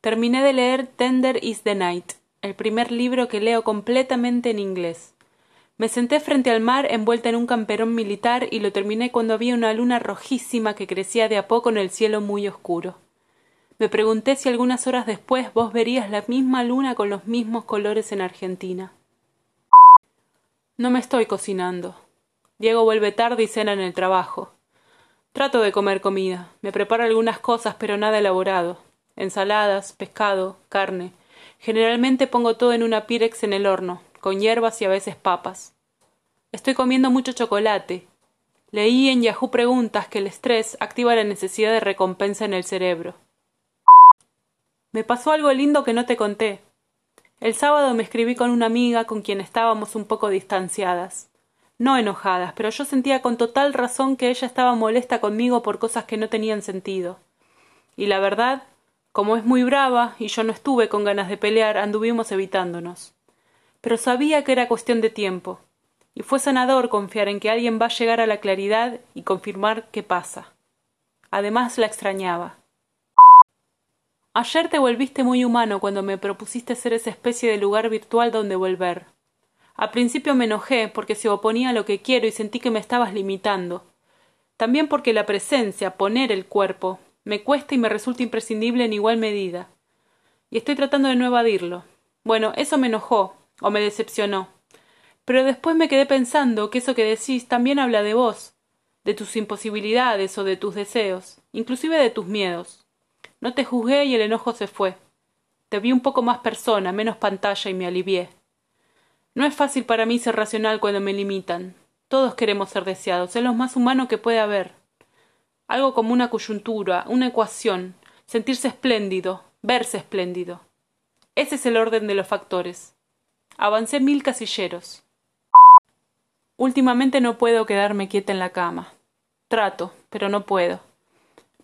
Terminé de leer Tender is the Night, el primer libro que leo completamente en inglés. Me senté frente al mar envuelta en un camperón militar y lo terminé cuando había una luna rojísima que crecía de a poco en el cielo muy oscuro. Me pregunté si algunas horas después vos verías la misma luna con los mismos colores en Argentina. No me estoy cocinando. Diego vuelve tarde y cena en el trabajo. Trato de comer comida. Me preparo algunas cosas, pero nada elaborado. Ensaladas, pescado, carne. Generalmente pongo todo en una pirex en el horno, con hierbas y a veces papas. Estoy comiendo mucho chocolate. Leí en Yahoo Preguntas que el estrés activa la necesidad de recompensa en el cerebro. Me pasó algo lindo que no te conté. El sábado me escribí con una amiga con quien estábamos un poco distanciadas. No enojadas, pero yo sentía con total razón que ella estaba molesta conmigo por cosas que no tenían sentido. Y la verdad, como es muy brava y yo no estuve con ganas de pelear, anduvimos evitándonos. Pero sabía que era cuestión de tiempo, y fue sanador confiar en que alguien va a llegar a la claridad y confirmar qué pasa. Además la extrañaba. Ayer te volviste muy humano cuando me propusiste ser esa especie de lugar virtual donde volver. Al principio me enojé porque se oponía a lo que quiero y sentí que me estabas limitando. También porque la presencia, poner el cuerpo, me cuesta y me resulta imprescindible en igual medida. Y estoy tratando de no evadirlo. Bueno, eso me enojó, o me decepcionó. Pero después me quedé pensando que eso que decís también habla de vos, de tus imposibilidades o de tus deseos, inclusive de tus miedos. No te juzgué y el enojo se fue. Te vi un poco más persona, menos pantalla y me alivié. No es fácil para mí ser racional cuando me limitan. Todos queremos ser deseados, es lo más humano que puede haber. Algo como una coyuntura, una ecuación, sentirse espléndido, verse espléndido. Ese es el orden de los factores. Avancé mil casilleros. Últimamente no puedo quedarme quieta en la cama. Trato, pero no puedo.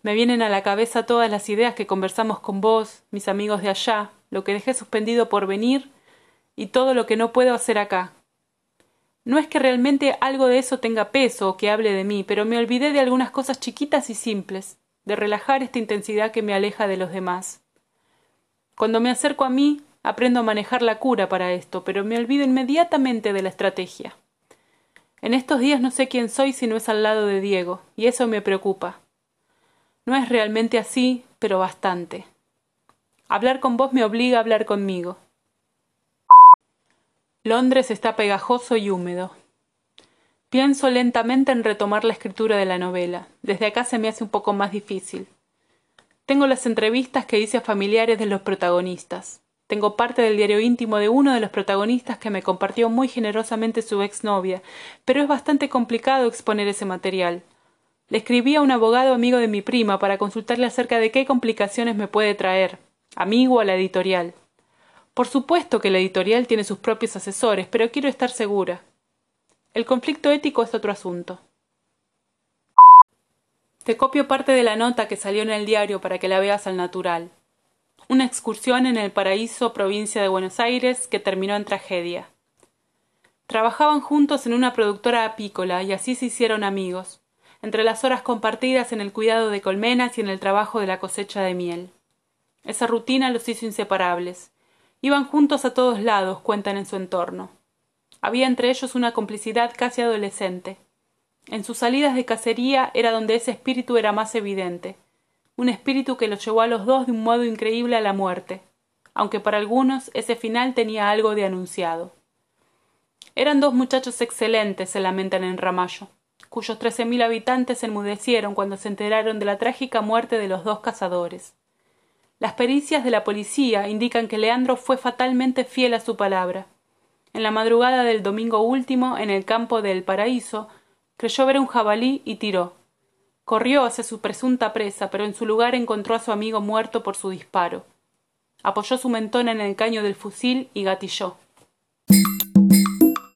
Me vienen a la cabeza todas las ideas que conversamos con vos, mis amigos de allá, lo que dejé suspendido por venir y todo lo que no puedo hacer acá. No es que realmente algo de eso tenga peso o que hable de mí, pero me olvidé de algunas cosas chiquitas y simples, de relajar esta intensidad que me aleja de los demás. Cuando me acerco a mí, aprendo a manejar la cura para esto, pero me olvido inmediatamente de la estrategia. En estos días no sé quién soy si no es al lado de Diego, y eso me preocupa. No es realmente así, pero bastante. Hablar con vos me obliga a hablar conmigo. Londres está pegajoso y húmedo. Pienso lentamente en retomar la escritura de la novela. Desde acá se me hace un poco más difícil. Tengo las entrevistas que hice a familiares de los protagonistas. Tengo parte del diario íntimo de uno de los protagonistas que me compartió muy generosamente su exnovia, pero es bastante complicado exponer ese material. Le escribí a un abogado amigo de mi prima para consultarle acerca de qué complicaciones me puede traer, amigo a la editorial. Por supuesto que la editorial tiene sus propios asesores, pero quiero estar segura. El conflicto ético es otro asunto. Te copio parte de la nota que salió en el diario para que la veas al natural. Una excursión en el paraíso, provincia de Buenos Aires, que terminó en tragedia. Trabajaban juntos en una productora apícola y así se hicieron amigos entre las horas compartidas en el cuidado de colmenas y en el trabajo de la cosecha de miel. Esa rutina los hizo inseparables. Iban juntos a todos lados, cuentan en su entorno. Había entre ellos una complicidad casi adolescente. En sus salidas de cacería era donde ese espíritu era más evidente, un espíritu que los llevó a los dos de un modo increíble a la muerte, aunque para algunos ese final tenía algo de anunciado. Eran dos muchachos excelentes, se lamentan en Ramallo cuyos trece mil habitantes se enmudecieron cuando se enteraron de la trágica muerte de los dos cazadores. Las pericias de la policía indican que Leandro fue fatalmente fiel a su palabra. En la madrugada del domingo último, en el campo del Paraíso, creyó ver un jabalí y tiró. Corrió hacia su presunta presa, pero en su lugar encontró a su amigo muerto por su disparo. Apoyó su mentón en el caño del fusil y gatilló.